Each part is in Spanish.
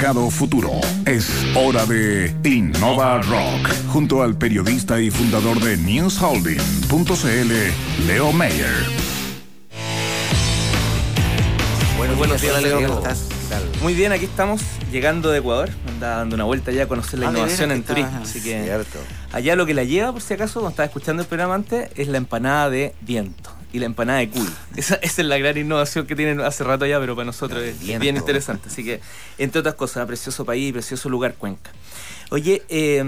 mercado futuro. Es hora de Innova Rock, junto al periodista y fundador de newsholding.cl, Leo Mayer. Bueno, buenos días, Leo. ¿Cómo estás? Muy bien, aquí estamos llegando de Ecuador. Andaba dando una vuelta ya a conocer la Ah, innovación en turismo. Así que Cierto. allá lo que la lleva, por si acaso, cuando estaba escuchando el programa antes, es la empanada de viento y la empanada de cuy. Esa, esa es la gran innovación que tienen hace rato ya, pero para nosotros es bien interesante. Así que, entre otras cosas, precioso país, precioso lugar, Cuenca. Oye, eh,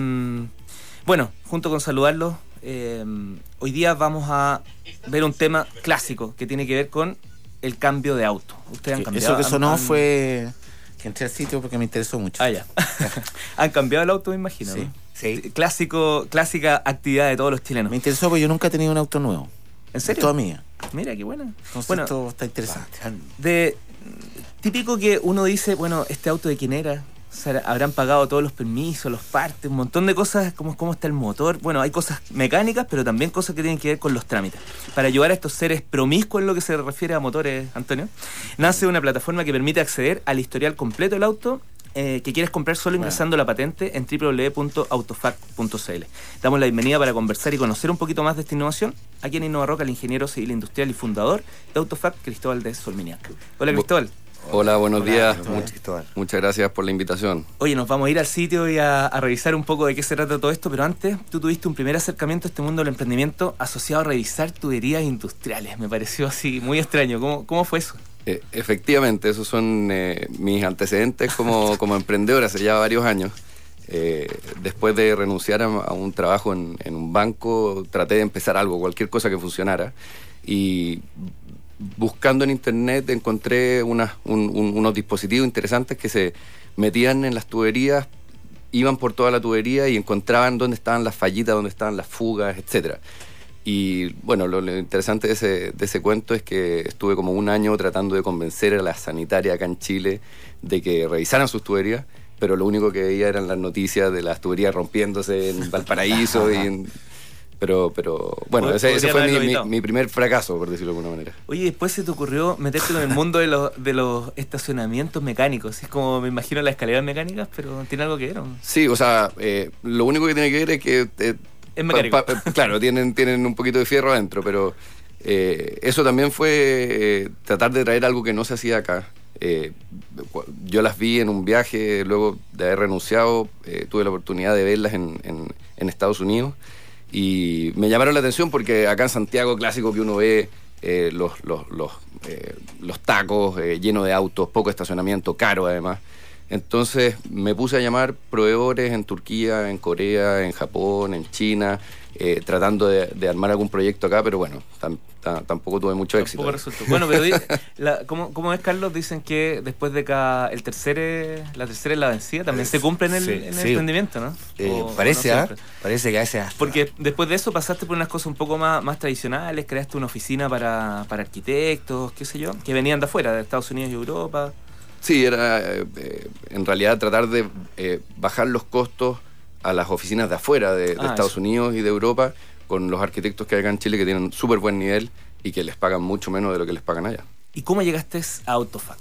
bueno, junto con saludarlos, eh, hoy día vamos a ver un tema clásico que tiene que ver con el cambio de auto. Ustedes han cambiado. Eso que sonó han- fue que entré al sitio porque me interesó mucho. Ah, ya. han cambiado el auto, me imagino. Sí, ¿no? sí. Clásico, clásica actividad de todos los chilenos. Me interesó porque yo nunca he tenido un auto nuevo. ¿En serio? Toda mía. Mira, qué buena. Entonces bueno, esto está interesante. de típico que uno dice, bueno, este auto de quién era, O sea, habrán pagado todos los permisos, los partes, un montón de cosas, como cómo está el motor. Bueno, hay cosas mecánicas, pero también cosas que tienen que ver con los trámites. Para ayudar a estos seres promiscuos en lo que se refiere a motores, Antonio, nace una plataforma que permite acceder al historial completo del auto eh, que quieres comprar solo ingresando la patente en www.autofact.cl. Damos la bienvenida para conversar y conocer un poquito más de esta innovación aquí en Innova Roca, el ingeniero civil industrial y fundador de Autofact, Cristóbal de Solminiac. Hola, Cristóbal. Hola, buenos días. Much- muchas gracias por la invitación. Oye, nos vamos a ir al sitio y a, a revisar un poco de qué se trata todo esto, pero antes tú tuviste un primer acercamiento a este mundo del emprendimiento asociado a revisar tuberías industriales. Me pareció así muy extraño. ¿Cómo, cómo fue eso? Eh, efectivamente, esos son eh, mis antecedentes como, como emprendedor hace ya varios años. Eh, después de renunciar a, a un trabajo en, en un banco, traté de empezar algo, cualquier cosa que funcionara. Y buscando en internet encontré unas- un- un- unos dispositivos interesantes que se metían en las tuberías, iban por toda la tubería y encontraban dónde estaban las fallitas, dónde estaban las fugas, etcétera. Y bueno, lo, lo interesante de ese, de ese cuento es que estuve como un año tratando de convencer a la sanitaria acá en Chile de que revisaran sus tuberías, pero lo único que veía eran las noticias de las tuberías rompiéndose en Valparaíso y en- Pero, pero bueno, ese, fue mi, mi- primer fracaso, por decirlo de alguna manera. Oye, después se te ocurrió meterte en el mundo de los, de los estacionamientos mecánicos. Es como me imagino las escaleras mecánicas, pero tiene algo que ver. Sí, o sea, eh, lo único que tiene que ver es que... eh, Es mecánico. pa- pa- claro, tienen, tienen un poquito de fierro adentro, pero eh, eso también fue eh, tratar de traer algo que no se hacía acá. Eh, yo las vi en un viaje, luego de haber renunciado, eh, tuve la oportunidad de verlas en, en- en Estados Unidos y me llamaron la atención porque acá en Santiago, clásico que uno ve eh, los, los, los, eh, los tacos eh, llenos de autos, poco estacionamiento, caro además. Entonces me puse a llamar proveedores en Turquía, en Corea, en Japón, en China, eh, tratando de, de armar algún proyecto acá, pero bueno, tam- ta- tampoco tuve mucho éxito. Tampoco resultó. Bueno, pero di- la, ¿cómo, ¿cómo es, Carlos? Dicen que después de cada. El tercer, la tercera es la vencida. También se cumple en el, Sí, en el sí. emprendimiento, ¿no? Eh, O- o parece, no ¿ah? Parece que a veces hasta- Porque después de eso pasaste por unas cosas un poco más, más tradicionales, creaste una oficina para, para arquitectos, qué sé yo, que venían de afuera, de Estados Unidos y Europa. Sí, era eh, en realidad tratar de eh, bajar los costos a las oficinas de afuera, de, de Ah, Estados eso. Unidos y de Europa, con los arquitectos que hay acá en Chile que tienen súper buen nivel y que les pagan mucho menos de lo que les pagan allá. ¿Y cómo llegaste a Autofact?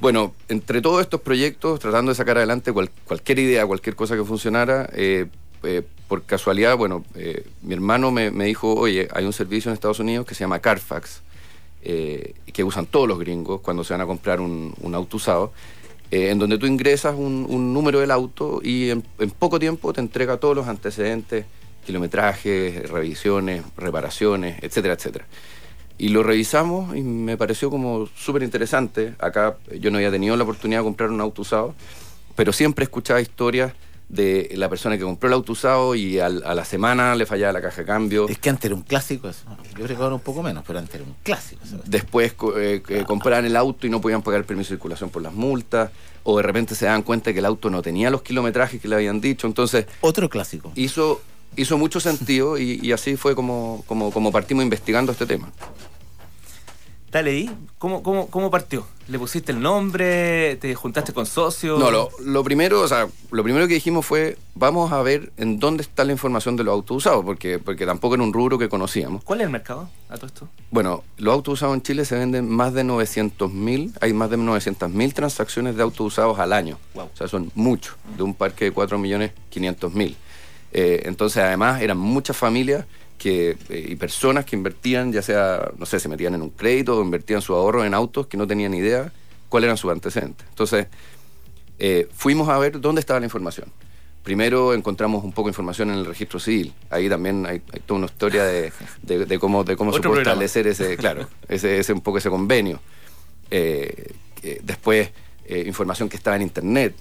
Bueno, entre todos estos proyectos, tratando de sacar adelante cual- cualquier idea, cualquier cosa que funcionara, eh, eh, por casualidad, bueno, eh, mi hermano me, me dijo, oye, hay un servicio en Estados Unidos que se llama Carfax, eh, que usan todos los gringos cuando se van a comprar un, auto usado, eh, en donde tú ingresas un, un número del auto y en, en poco tiempo te entrega todos los antecedentes, kilometrajes, revisiones, reparaciones, etcétera, etcétera. Y lo revisamos y me pareció como súper interesante. Acá yo no había tenido la oportunidad de comprar un auto usado, pero siempre escuchaba historias de la persona que compró el auto usado y al- a la semana le fallaba la caja de cambio. Es que antes era un clásico eso. Yo creo que ahora un poco menos, pero antes era un clásico. Después co- eh, que compraban el auto y no podían pagar el permiso de circulación por las multas, o de repente se daban cuenta que el auto no tenía los kilometrajes que le habían dicho. Entonces Otro clásico. hizo, hizo mucho sentido y, y así fue como, como, como partimos investigando este tema. Dale ahí, ¿cómo, cómo, cómo partió? ¿Le pusiste el nombre? ¿Te juntaste con socios? No, lo, lo primero, o sea, lo primero que dijimos fue, vamos a ver en dónde está la información de los autos usados, porque, porque tampoco era un rubro que conocíamos. ¿Cuál es el mercado a todo esto? Bueno, los autos usados en Chile se venden más de 900.000, hay más de 900.000 transacciones de autos usados al año. Wow. O sea, son muchos, de un parque de 4.500.000. Eh, entonces, además, eran muchas familias que, eh, y personas que invertían, ya sea, no sé, se metían en un crédito o invertían su ahorro en autos que no tenían idea cuáles eran sus antecedentes. Entonces, eh, fuimos a ver dónde estaba la información. Primero encontramos un poco de información en el registro civil. Ahí también hay, hay toda una historia de, de- de cómo, de cómo se puede establecer ese, claro, ese, ese un poco ese convenio. Eh, después, información que estaba en internet,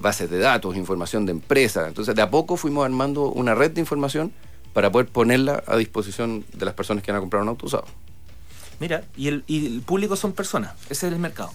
bases de datos, información de empresas. Entonces, de a poco fuimos armando una red de información para poder ponerla a disposición de las personas que van a comprar un auto usado. Mira, y el, y el público son personas, ese es el mercado.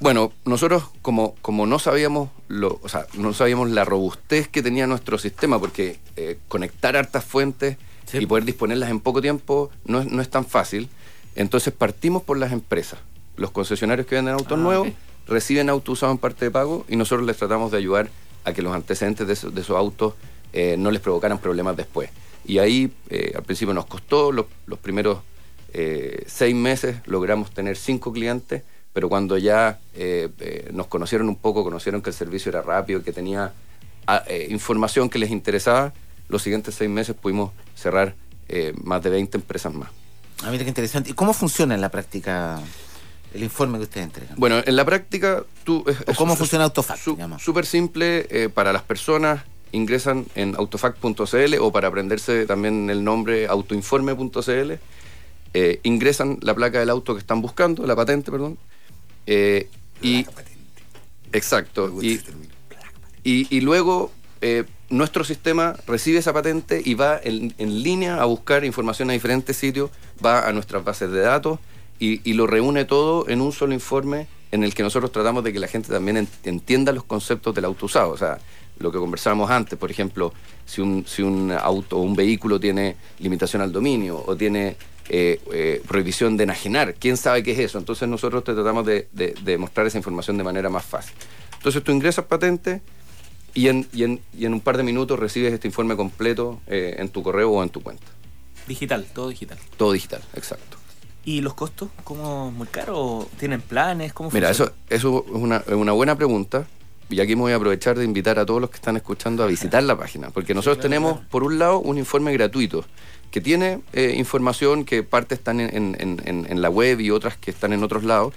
Bueno, nosotros como, como no sabíamos lo, o sea, no sabíamos la robustez que tenía nuestro sistema, porque eh, conectar hartas fuentes Sí. y poder disponerlas en poco tiempo no es, no es tan fácil. Entonces partimos por las empresas. Los concesionarios que venden autos Ah, nuevos reciben autos usados en parte de pago y nosotros les tratamos de ayudar a que los antecedentes de, esos- de esos autos eh, no les provocaran problemas después. Y ahí eh, al principio nos costó, los, los primeros eh, seis meses logramos tener cinco clientes, pero cuando ya eh, nos conocieron un poco, conocieron que el servicio era rápido, que tenía ah, información que les interesaba, los siguientes seis meses pudimos cerrar más de 20 empresas más. Ah, mira qué interesante. ¿Y cómo funciona en la práctica el informe que ustedes entregan? Bueno, en la práctica, tú... es- ¿O es- cómo es funciona Autofac, su- digamos? Súper simple para las personas. Ingresan en autofac.cl o para aprenderse también el nombre autoinforme.cl. eh, ingresan la placa del auto que están buscando, la patente, perdón. eh, y, exacto. Y, y, y luego eh, nuestro sistema recibe esa patente y va en, en línea a buscar información a diferentes sitios, va a nuestras bases de datos y, y lo reúne todo en un solo informe en el que nosotros tratamos de que la gente también ent- entienda los conceptos del auto usado. O sea, lo que conversábamos antes, por ejemplo, si un, si un auto o un vehículo tiene limitación al dominio o tiene eh, eh, prohibición de enajenar, ¿quién sabe qué es eso? Entonces nosotros te tratamos de, de- de mostrar esa información de manera más fácil. Entonces tú ingresas patente y en, y en, y en un par de minutos recibes este informe completo eh, en tu correo o en tu cuenta. Digital, todo digital. Todo digital, exacto. ¿Y los costos? ¿Cómo muy caro? ¿Tienen planes? ¿Cómo Mira, funciona? eso, eso es, una, es una buena pregunta. Y aquí me voy a aprovechar de invitar a todos los que están escuchando a visitar la página. Porque nosotros tenemos, por un lado, un informe gratuito que tiene eh, información que parte están en, en- en- la web y otras que están en otros lados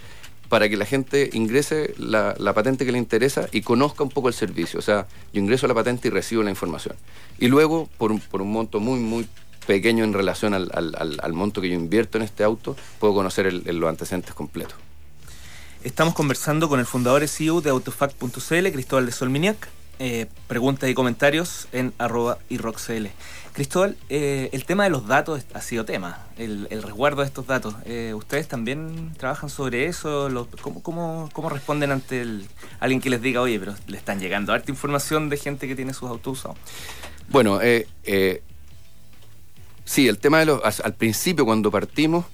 para que la gente ingrese la, la patente que le interesa y conozca un poco el servicio. O sea, yo ingreso la patente y recibo la información. Y luego, por un, por un monto muy, muy pequeño en relación al, al- al- al monto que yo invierto en este auto, puedo conocer el- el- los antecedentes completos. Estamos conversando con el fundador y CEO de autofact.cl, Cristóbal de Solminiac. Eh, preguntas y comentarios en arroba irrockcl. Cristóbal, eh, el tema de los datos ha sido tema, el, resguardo de estos datos. Eh, ¿Ustedes también trabajan sobre eso? ¿Cómo, responden ante el, alguien que les diga, oye, pero le están llegando harta información de gente que tiene sus autos usados? Bueno, sí, el tema de los. Al principio, cuando partimos,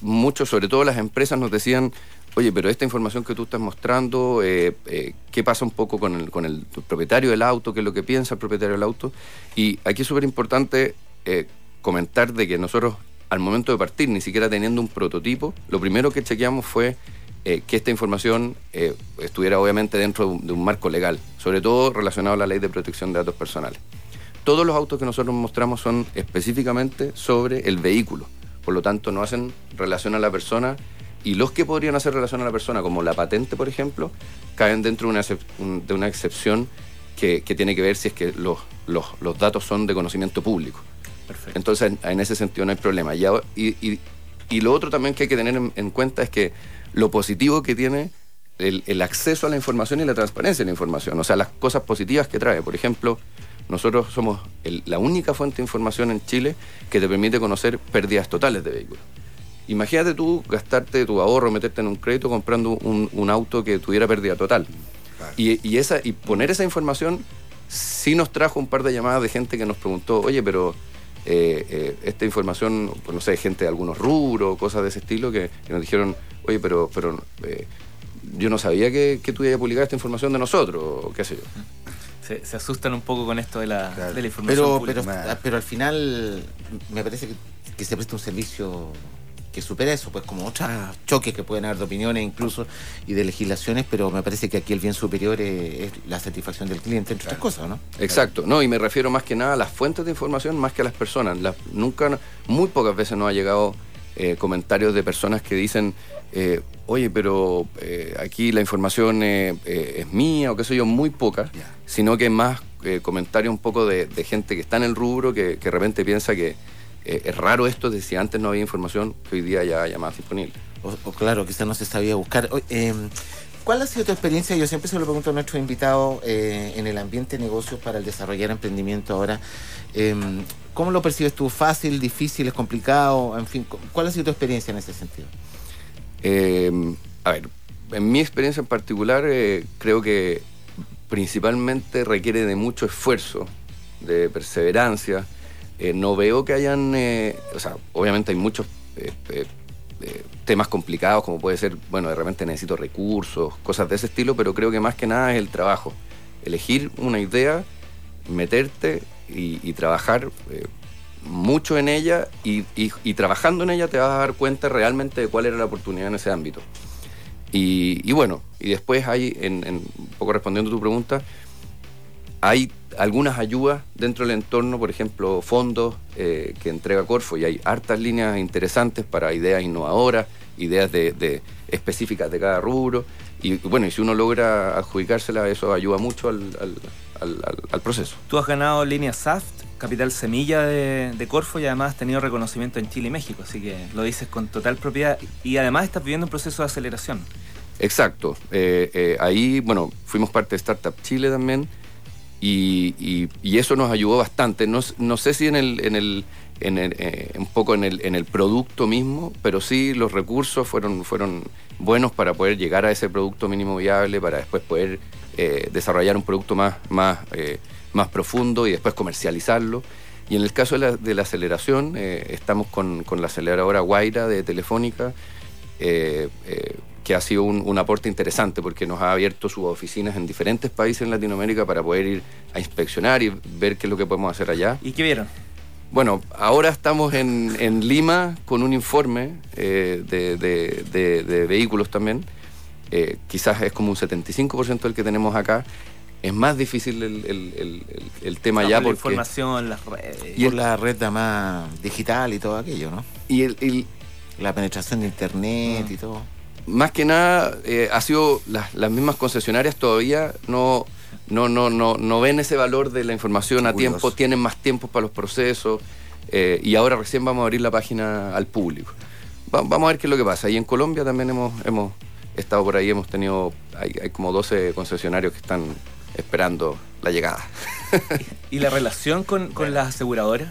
muchos, sobre todo las empresas, nos decían. Oye, pero esta información que tú estás mostrando, eh, eh, ¿qué pasa un poco con el, con el propietario del auto? ¿Qué es lo que piensa el propietario del auto? Y aquí es súper importante eh, comentar de que nosotros, al momento de partir, ni siquiera teniendo un prototipo, lo primero que chequeamos fue eh, que esta información estuviera obviamente dentro de un marco legal, sobre todo relacionado a la ley de protección de datos personales. Todos los autos que nosotros mostramos son específicamente sobre el vehículo, por lo tanto no hacen relación a la persona y los que podrían hacer relación a la persona, como la patente, por ejemplo, caen dentro de una, de excepción que, que tiene que ver si es que los, los, los datos son de conocimiento público. Perfecto. Entonces, en, ese sentido no hay problema. Y, ahora- y, y- y lo otro también que hay que tener en, en cuenta es que lo positivo que tiene el, el acceso a la información y la transparencia de la información, o sea, las cosas positivas que trae. Por ejemplo, nosotros somos el- la única fuente de información en Chile que te permite conocer pérdidas totales de vehículos. Imagínate tú gastarte tu ahorro, meterte en un crédito comprando un, un auto que tuviera pérdida total. Y, y esa, y poner esa información sí nos trajo un par de llamadas de gente que nos preguntó, oye, pero eh, eh, esta información, pues no sé, gente de algunos rubros, cosas de ese estilo, que, que nos dijeron, oye, pero, pero eh, yo no sabía que, que tú ibas a publicar esta información de nosotros, o qué sé yo. Se, se asustan un poco con esto de la, Claro. de la información Pero, pública. pero, pero al final me parece que, que se presta un servicio que supera eso, pues como otros choques que pueden haber de opiniones incluso y de legislaciones, pero me parece que aquí el bien superior es, es la satisfacción del cliente, entre otras cosas, ¿no? Exacto, no, y me refiero más que nada a las fuentes de información más que a las personas. Las- nunca, muy pocas veces nos ha llegado eh, comentarios de personas que dicen, eh, oye, pero eh, aquí la información eh, eh, es mía o qué sé yo, muy poca, Ya. sino que más comentarios un poco de, de gente que está en el rubro que, que de repente piensa que eh, es raro esto de si antes no había información que hoy día ya haya más disponible. O, o claro, quizás no se sabía buscar. O- eh, ¿Cuál ha sido tu experiencia? Yo siempre se lo pregunto a nuestros invitados eh, en el ambiente de negocios para el desarrollar emprendimiento ahora. Eh, ¿Cómo lo percibes tú? ¿Fácil, difícil, es complicado? En fin, cu- ¿cuál ha sido tu experiencia en ese sentido? Eh, a ver, en mi experiencia en particular, eh, creo que principalmente requiere de mucho esfuerzo, de perseverancia. Eh, no veo que hayan, eh, o sea, obviamente hay muchos eh, temas complicados, como puede ser, bueno, de repente necesito recursos, cosas de ese estilo, pero creo que más que nada es el trabajo. Elegir una idea, meterte y, trabajar mucho en ella y, trabajando en ella te vas a dar cuenta realmente de cuál era la oportunidad en ese ámbito. Y, y bueno, y después hay, en, en- un poco respondiendo a tu pregunta, hay algunas ayudas dentro del entorno, por ejemplo, fondos eh, que entrega Corfo y hay hartas líneas interesantes para ideas innovadoras, ideas de, de- específicas de cada rubro. Y bueno, y si uno logra adjudicársela, eso ayuda mucho al, al- al- al- al proceso. Tú has ganado línea SAFT, capital semilla de, de Corfo y además has tenido reconocimiento en Chile y México, así que lo dices con total propiedad y además estás viviendo un proceso de aceleración. Exacto. Eh, eh, ahí, bueno, fuimos parte de Startup Chile también y, y- eso nos ayudó bastante. No, no sé si en el, en el, en el, eh, un poco en el, en el producto mismo, pero sí los recursos fueron, fueron buenos para poder llegar a ese producto mínimo viable, para después poder eh, desarrollar un producto más, más, eh, más profundo y después comercializarlo. Y en el caso de la, de la aceleración, estamos con, con la aceleradora Guaira de Telefónica, que ha sido un, un aporte interesante porque nos ha abierto sus oficinas en diferentes países en Latinoamérica para poder ir a inspeccionar y ver qué es lo que podemos hacer allá. ¿Y qué vieron? Bueno, ahora estamos en, en Lima con un informe eh, de, de- de- de vehículos también. Eh, quizás es como un 75% del que tenemos acá. Es más difícil el, el- el- el- el tema ya por la información, las redes. Y por el- la red más digital y todo aquello, ¿no? Y el- el, La penetración de internet Mm. y todo. Más que nada eh, ha sido las, las mismas concesionarias todavía no, no, no, no, no ven ese valor de la información a Curioso. tiempo, tienen más tiempo para los procesos eh, y ahora recién vamos a abrir la página al público. Va- vamos a ver qué es lo que pasa. Y en Colombia también hemos, hemos estado por ahí, hemos tenido, hay, hay como 12 concesionarios que están esperando la llegada. ¿Y la relación con, con las aseguradoras?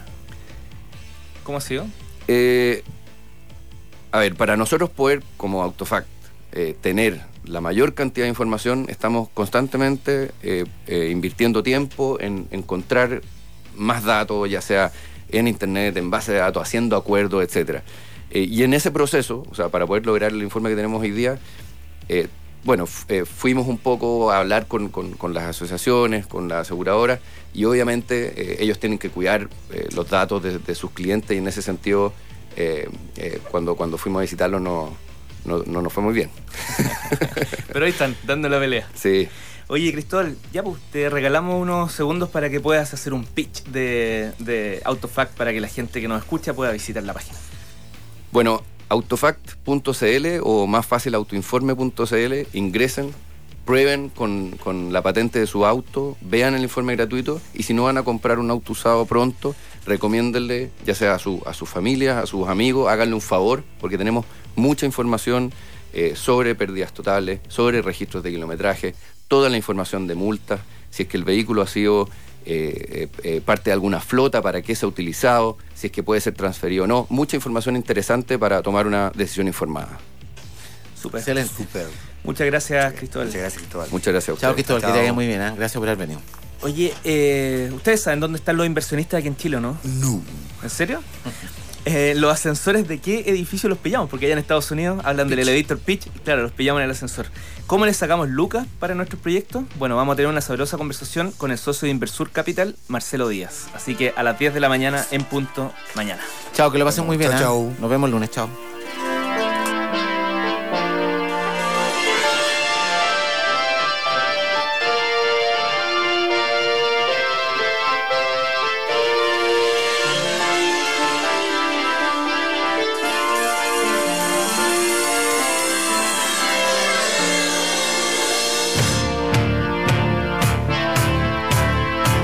¿Cómo ha sido? Eh, a ver, para nosotros poder, como Autofact, eh, tener la mayor cantidad de información, estamos constantemente eh, eh, invirtiendo tiempo en encontrar más datos, ya sea en Internet, en base de datos, haciendo acuerdos, etc. y en ese proceso, o sea, para poder lograr el informe que tenemos hoy día, bueno, fu- fuimos un poco a hablar con, las asociaciones, con las aseguradoras, y obviamente ellos tienen que cuidar los datos de, de sus clientes, y en ese sentido, eh, eh, cuando, cuando fuimos a visitarlos no, no, no nos fue muy bien. Pero ahí están, dando la pelea. Sí. Oye, Cristóbal, ya pues te regalamos unos segundos para que puedas hacer un pitch de, de Autofact para que la gente que nos escucha pueda visitar la página. Bueno, autofact.cl o más fácil autoinforme.cl, ingresen, prueben con, con la patente de su auto, vean el informe gratuito y si no van a comprar un auto usado pronto, recomiéndenle ya sea a su, a sus familias, a sus amigos, háganle un favor porque tenemos mucha información eh, sobre pérdidas totales, sobre registros de kilometraje, toda la información de multas, si es que el vehículo ha sido eh, eh, parte de alguna flota, para qué se ha utilizado, si es que puede ser transferido o no. Mucha información interesante para tomar una decisión informada. Súper. Excelente. Súper. Muchas gracias, Cristóbal. Muchas gracias, Cristóbal. Muchas gracias a ustedes. Chao, Cristóbal, que te Chao. vaya muy bien. Gracias por haber venido. Oye, eh, ustedes saben dónde están los inversionistas aquí en Chile, ¿o ¿no? No. ¿En serio? Eh, los ascensores de qué edificio los pillamos, porque allá en Estados Unidos hablan del elevator pitch, y claro, los pillamos en el ascensor. ¿Cómo les sacamos lucas para nuestros proyectos? Bueno, vamos a tener una sabrosa conversación con el socio de Inversur Capital, Marcelo Díaz. Así que a las 10 de la mañana en punto mañana. Chao, que lo pasen muy bien. Chao, ¿ah? chao. Nos vemos el lunes, chao.